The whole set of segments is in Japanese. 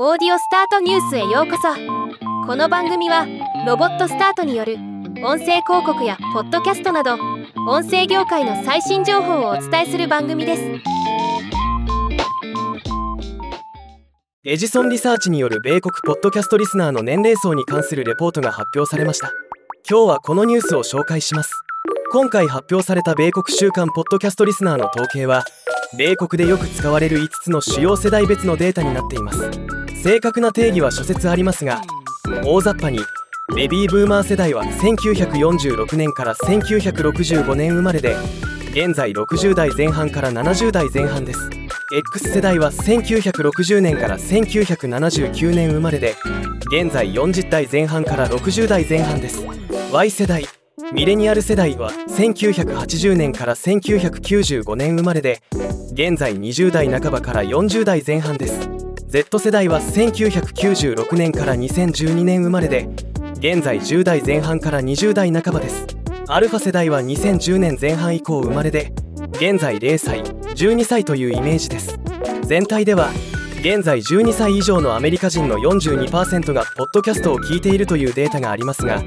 オーディオスタートニュースへようこそ。この番組はロボットスタートによる音声広告やポッドキャストなど音声業界の最新情報をお伝えする番組です。エジソンリサーチによる米国ポッドキャストリスナーの年齢層に関するレポートが発表されました。今日はこのニュースを紹介します。今回発表された米国週間ポッドキャストリスナーの統計は米国でよく使われる5つの主要世代別のデータになっています。正確な定義は諸説ありますが大雑把にベビーブーマー世代は1946年から1965年生まれで現在60代前半から70代前半です。X 世代は1960年から1979年生まれで現在40代前半から60代前半です。Y 世代ミレニアル世代は1980年から1995年生まれで現在20代半ばから40代前半です。Z 世代は1996年から2012年生まれで現在10代前半から20代半ばです。アルファ世代は2010年前半以降生まれで現在0歳12歳というイメージです。全体では現在12歳以上のアメリカ人の42%がポッドキャストを聞いているというデータがありますが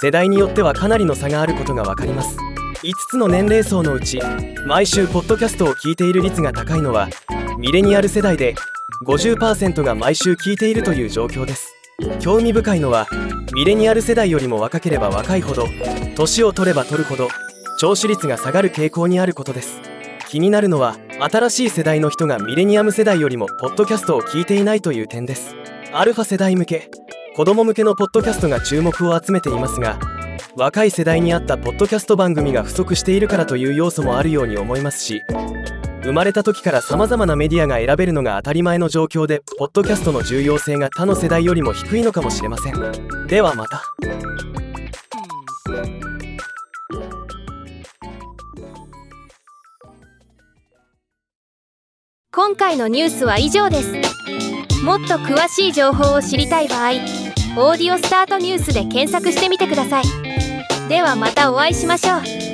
世代によってはかなりの差があることが分かります。5つの年齢層のうち毎週ポッドキャストを聞いている率が高いのはミレニアル世代で50%が毎週聞いているという状況です。興味深いのはミレニアル世代よりも若ければ若いほど年を取れば取るほど聴取率が下がる傾向にあることです。気になるのは新しい世代の人がミレニアム世代よりもポッドキャストを聞いていないという点です。アルファ世代向け子供向けのポッドキャストが注目を集めていますが若い世代に合ったポッドキャスト番組が不足しているからという要素もあるように思いますし生まれた時から様々なメディアが選べるのが当たり前の状況でポッドキャストの重要性が他の世代よりも低いのかもしれません。ではまた。今回のニュースは以上です。もっと詳しい情報を知りたい場合「オーディオスタートニュース」で検索してみてください。ではまたお会いしましょう。